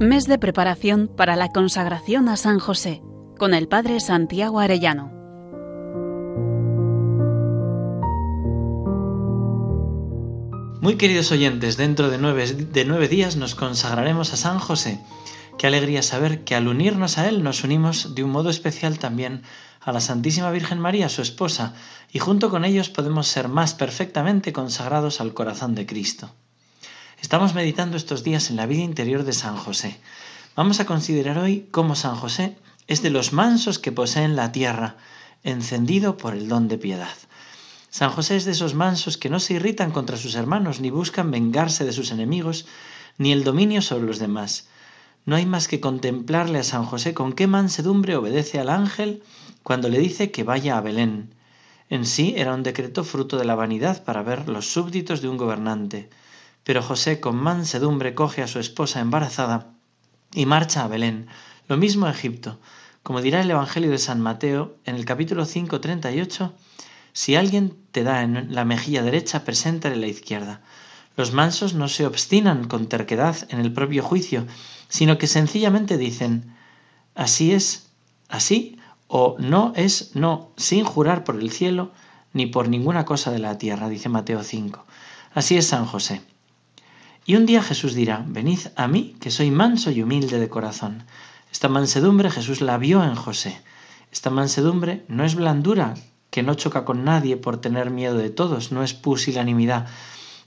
Mes de preparación para la consagración a San José con el Padre Santiago Arellano. Muy queridos oyentes, dentro de nueve, días nos consagraremos a San José. Qué alegría saber que al unirnos a Él nos unimos de un modo especial también a la Santísima Virgen María, su esposa, y junto con ellos podemos ser más perfectamente consagrados al corazón de Cristo. Estamos meditando estos días en la vida interior de San José. Vamos a considerar hoy cómo San José es de los mansos que poseen la tierra, encendido por el don de piedad. San José es de esos mansos que no se irritan contra sus hermanos, ni buscan vengarse de sus enemigos, ni el dominio sobre los demás. No hay más que contemplarle a San José con qué mansedumbre obedece al ángel cuando le dice que vaya a Belén. En sí era un decreto fruto de la vanidad para ver los súbditos de un gobernante. Pero José con mansedumbre coge a su esposa embarazada y marcha a Belén, lo mismo a Egipto. Como dirá el Evangelio de San Mateo en el capítulo 5, 38, si alguien te da en la mejilla derecha, preséntale la izquierda. Los mansos no se obstinan con terquedad en el propio juicio, sino que sencillamente dicen, así es, así, o no es no, sin jurar por el cielo ni por ninguna cosa de la tierra, dice Mateo 5. Así es San José. Y un día Jesús dirá, venid a mí, que soy manso y humilde de corazón. Esta mansedumbre Jesús la vio en José. Esta mansedumbre no es blandura, que no choca con nadie por tener miedo de todos, no es pusilanimidad.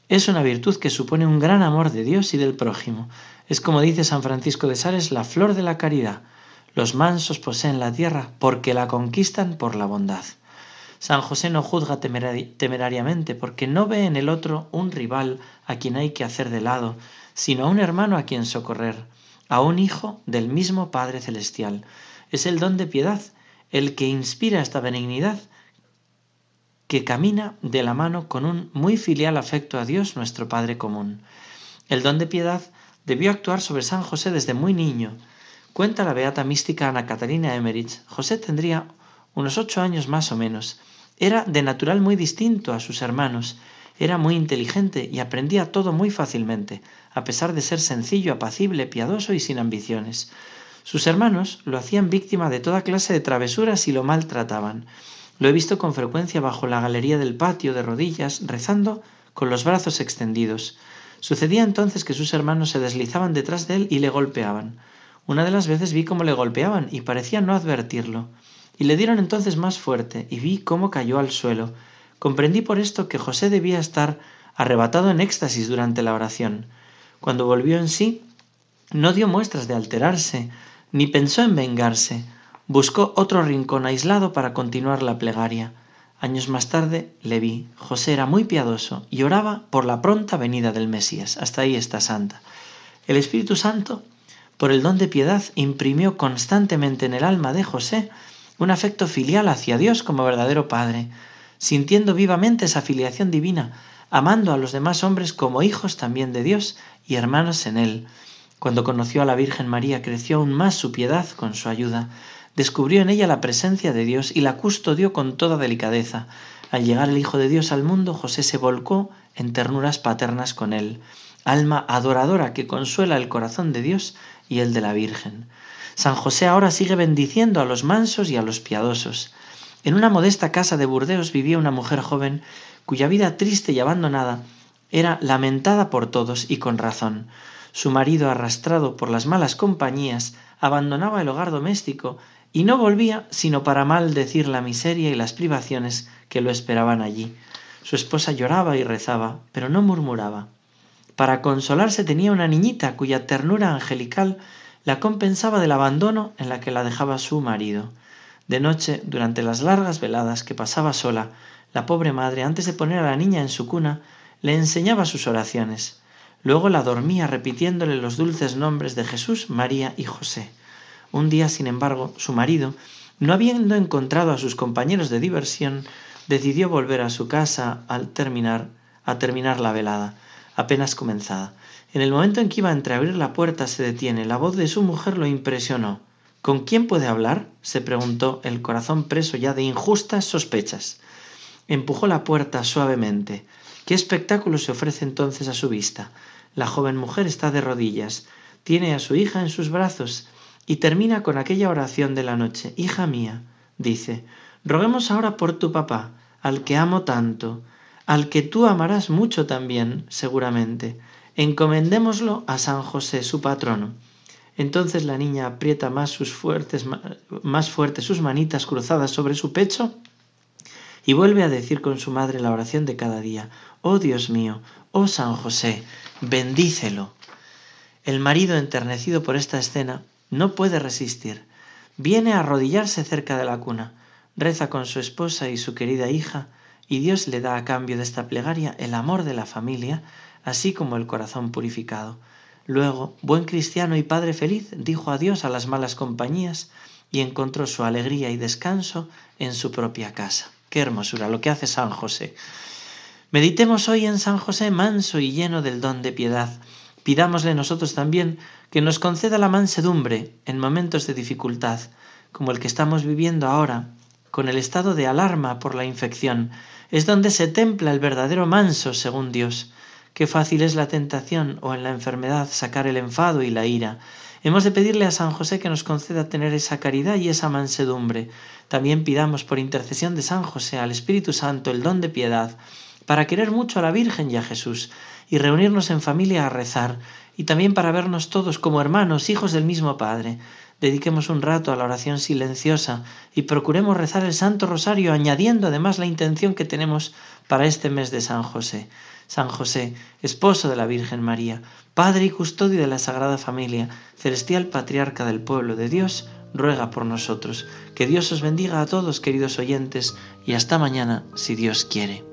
Es una virtud que supone un gran amor de Dios y del prójimo. Es como dice San Francisco de Sales, la flor de la caridad. Los mansos poseen la tierra porque la conquistan por la bondad. San José no juzga temerariamente porque no ve en el otro un rival a quien hay que hacer de lado, sino a un hermano a quien socorrer, a un hijo del mismo Padre Celestial. Es el don de piedad el que inspira esta benignidad que camina de la mano con un muy filial afecto a Dios nuestro Padre común. El don de piedad debió actuar sobre San José desde muy niño. Cuenta la beata mística Ana Catalina Emmerich, José tendría unos ocho años más o menos. Era de natural muy distinto a sus hermanos, era muy inteligente y aprendía todo muy fácilmente, a pesar de ser sencillo, apacible, piadoso y sin ambiciones. Sus hermanos lo hacían víctima de toda clase de travesuras y lo maltrataban. Lo he visto con frecuencia bajo la galería del patio, de rodillas, rezando con los brazos extendidos. Sucedía entonces que sus hermanos se deslizaban detrás de él y le golpeaban. Una de las veces vi cómo le golpeaban y parecía no advertirlo. Y le dieron entonces más fuerte y vi cómo cayó al suelo. Comprendí por esto que José debía estar arrebatado en éxtasis durante la oración. Cuando volvió en sí, no dio muestras de alterarse, ni pensó en vengarse, Buscó otro rincón aislado para continuar la plegaria. Años más tarde le vi. José era muy piadoso y oraba por la pronta venida del Mesías. Hasta ahí está Santa. El Espíritu Santo, por el don de piedad, imprimió constantemente en el alma de José un afecto filial hacia Dios como verdadero Padre, sintiendo vivamente esa filiación divina, amando a los demás hombres como hijos también de Dios y hermanos en Él. Cuando conoció a la Virgen María creció aún más su piedad con su ayuda descubrió en ella la presencia de Dios y la custodió con toda delicadeza. Al llegar el Hijo de Dios al mundo, José se volcó en ternuras paternas con él, alma adoradora que consuela el corazón de Dios y el de la Virgen. San José ahora sigue bendiciendo a los mansos y a los piadosos. En una modesta casa de Burdeos vivía una mujer joven cuya vida triste y abandonada era lamentada por todos y con razón. Su marido, arrastrado por las malas compañías, abandonaba el hogar doméstico y no volvía sino para maldecir la miseria y las privaciones que lo esperaban allí. Su esposa lloraba y rezaba, pero no murmuraba. Para consolarse tenía una niñita cuya ternura angelical la compensaba del abandono en la que la dejaba su marido. De noche, durante las largas veladas que pasaba sola, la pobre madre, antes de poner a la niña en su cuna, le enseñaba sus oraciones. Luego la dormía repitiéndole los dulces nombres de Jesús, María y José. Un día, sin embargo, su marido, no habiendo encontrado a sus compañeros de diversión, decidió volver a su casa al terminar, a terminar la velada, apenas comenzada. En el momento en que iba a entreabrir la puerta se detiene. La voz de su mujer lo impresionó. ¿Con quién puede hablar? se preguntó, el corazón preso ya de injustas sospechas. Empujó la puerta suavemente. ¿Qué espectáculo se ofrece entonces a su vista? La joven mujer está de rodillas tiene a su hija en sus brazos y termina con aquella oración de la noche. Hija mía, dice, roguemos ahora por tu papá, al que amo tanto, al que tú amarás mucho también, seguramente. Encomendémoslo a San José, su patrono. Entonces la niña aprieta más, sus fuertes, más fuerte sus manitas cruzadas sobre su pecho y vuelve a decir con su madre la oración de cada día. Oh Dios mío, oh San José, bendícelo. El marido, enternecido por esta escena, no puede resistir. Viene a arrodillarse cerca de la cuna, reza con su esposa y su querida hija, y Dios le da a cambio de esta plegaria el amor de la familia, así como el corazón purificado. Luego, buen cristiano y padre feliz, dijo adiós a las malas compañías y encontró su alegría y descanso en su propia casa. Qué hermosura lo que hace San José. Meditemos hoy en San José manso y lleno del don de piedad. Pidámosle nosotros también que nos conceda la mansedumbre en momentos de dificultad, como el que estamos viviendo ahora, con el estado de alarma por la infección. Es donde se templa el verdadero manso según Dios. Qué fácil es la tentación o en la enfermedad sacar el enfado y la ira. Hemos de pedirle a San José que nos conceda tener esa caridad y esa mansedumbre. También pidamos por intercesión de San José al Espíritu Santo el don de piedad, para querer mucho a la Virgen y a Jesús, y reunirnos en familia a rezar, y también para vernos todos como hermanos, hijos del mismo Padre. Dediquemos un rato a la oración silenciosa y procuremos rezar el Santo Rosario, añadiendo además la intención que tenemos para este mes de San José. San José, esposo de la Virgen María, Padre y custodio de la Sagrada Familia, celestial patriarca del pueblo de Dios, ruega por nosotros. Que Dios os bendiga a todos, queridos oyentes, y hasta mañana, si Dios quiere.